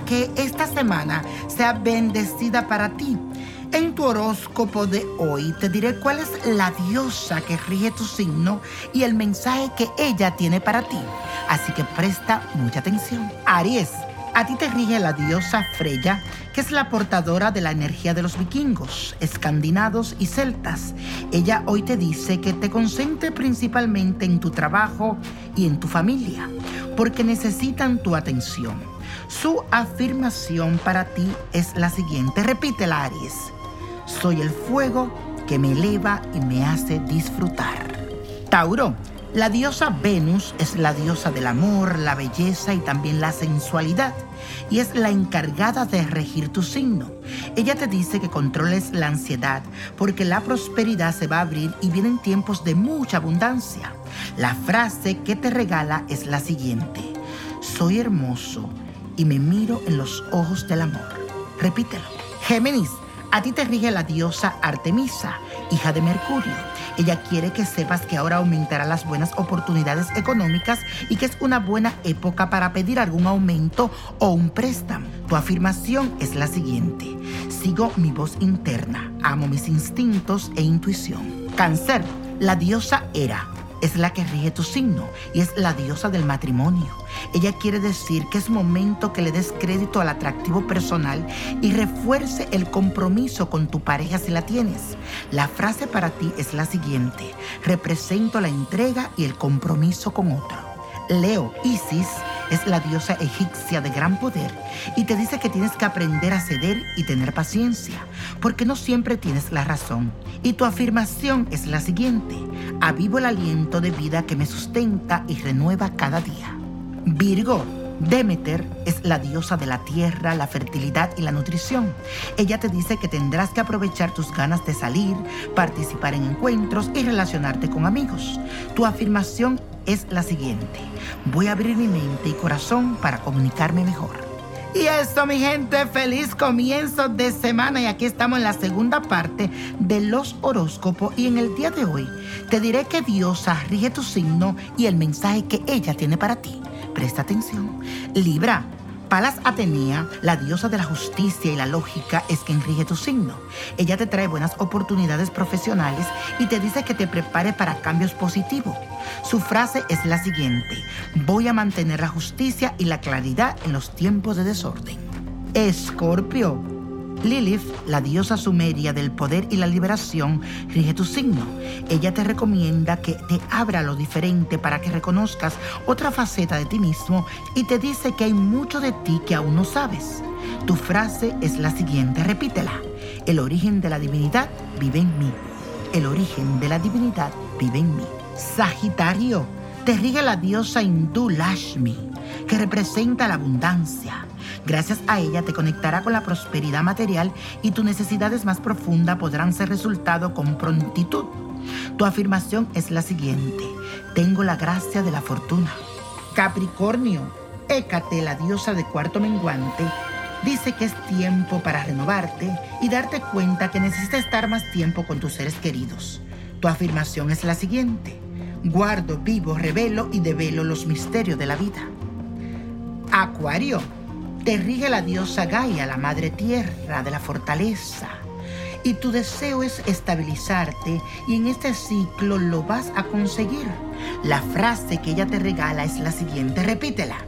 que esta semana sea bendecida para ti. En tu horóscopo de hoy te diré cuál es la diosa que rige tu signo y el mensaje que ella tiene para ti. Así que presta mucha atención. Aries. A ti te rige la diosa Freya, que es la portadora de la energía de los vikingos, escandinavos y celtas. Ella hoy te dice que te concentre principalmente en tu trabajo y en tu familia, porque necesitan tu atención. Su afirmación para ti es la siguiente. Repítela, Aries. Soy el fuego que me eleva y me hace disfrutar. Tauro. La diosa Venus es la diosa del amor, la belleza y también la sensualidad, y es la encargada de regir tu signo. Ella te dice que controles la ansiedad, porque la prosperidad se va a abrir y vienen tiempos de mucha abundancia. La frase que te regala es la siguiente, soy hermoso y me miro en los ojos del amor. Repítelo. Géminis, a ti te rige la diosa Artemisa, hija de Mercurio. Ella quiere que sepas que ahora aumentará las buenas oportunidades económicas y que es una buena época para pedir algún aumento o un préstamo. Tu afirmación es la siguiente. Sigo mi voz interna, amo mis instintos e intuición. Cáncer, la diosa Hera es la que rige tu signo y es la diosa del matrimonio. Ella quiere decir que es momento que le des crédito al atractivo personal y refuerce el compromiso con tu pareja si la tienes. La frase para ti es la siguiente. Represento la entrega y el compromiso con otro. Leo, Isis es la diosa egipcia de gran poder y te dice que tienes que aprender a ceder y tener paciencia, porque no siempre tienes la razón. Y tu afirmación es la siguiente, avivo el aliento de vida que me sustenta y renueva cada día. Virgo, Demeter es la diosa de la tierra, la fertilidad y la nutrición. Ella te dice que tendrás que aprovechar tus ganas de salir, participar en encuentros y relacionarte con amigos. Tu afirmación es la siguiente. Voy a abrir mi mente y corazón para comunicarme mejor. Y esto, mi gente, feliz comienzo de semana. Y aquí estamos en la segunda parte de los horóscopos. Y en el día de hoy te diré que Diosa rige tu signo y el mensaje que ella tiene para ti. Presta atención. Libra. Palas Atenea, la diosa de la justicia y la lógica, es quien rige tu signo. Ella te trae buenas oportunidades profesionales y te dice que te prepare para cambios positivos. Su frase es la siguiente, voy a mantener la justicia y la claridad en los tiempos de desorden. Escorpio, Lilith, la diosa sumeria del poder y la liberación, rige tu signo. Ella te recomienda que te abra lo diferente para que reconozcas otra faceta de ti mismo y te dice que hay mucho de ti que aún no sabes. Tu frase es la siguiente, repítela. El origen de la divinidad vive en mí. El origen de la divinidad vive en mí. Sagitario, te rige la diosa hindú Lashmi, que representa la abundancia Gracias a ella te conectará con la prosperidad material y tus necesidades más profundas podrán ser resultado con prontitud. Tu afirmación es la siguiente. Tengo la gracia de la fortuna. Capricornio, Écate, la diosa de cuarto menguante, dice que es tiempo para renovarte y darte cuenta que necesitas estar más tiempo con tus seres queridos. Tu afirmación es la siguiente. Guardo, vivo, revelo y develo los misterios de la vida. Acuario, te rige la diosa Gaia, la madre tierra de la fortaleza. Y tu deseo es estabilizarte y en este ciclo lo vas a conseguir. La frase que ella te regala es la siguiente, repítela.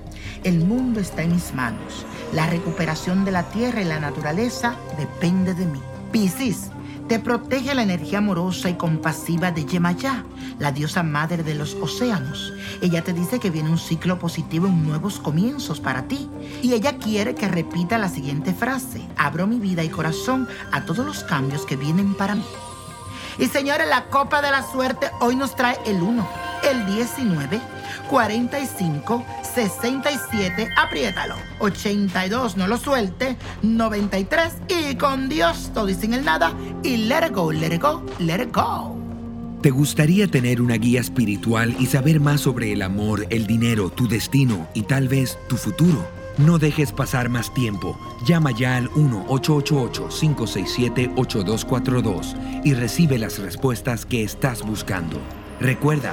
El mundo está en mis manos. La recuperación de la tierra y la naturaleza depende de mí. Piscis, te protege la energía amorosa y compasiva de Yemayá, la diosa madre de los océanos. Ella te dice que viene un ciclo positivo en nuevos comienzos para ti. Y ella quiere que repita la siguiente frase. Abro mi vida y corazón a todos los cambios que vienen para mí. Y señores, la copa de la suerte hoy nos trae el 1, el 19, 45, 67, apriétalo. 82, no lo suelte. 93 y con Dios todo y sin el nada. Y let it go, let it go, let it go. ¿Te gustaría tener una guía espiritual y saber más sobre el amor, el dinero, tu destino y tal vez tu futuro? No dejes pasar más tiempo. Llama ya al 1-888-567-8242 y recibe las respuestas que estás buscando. Recuerda,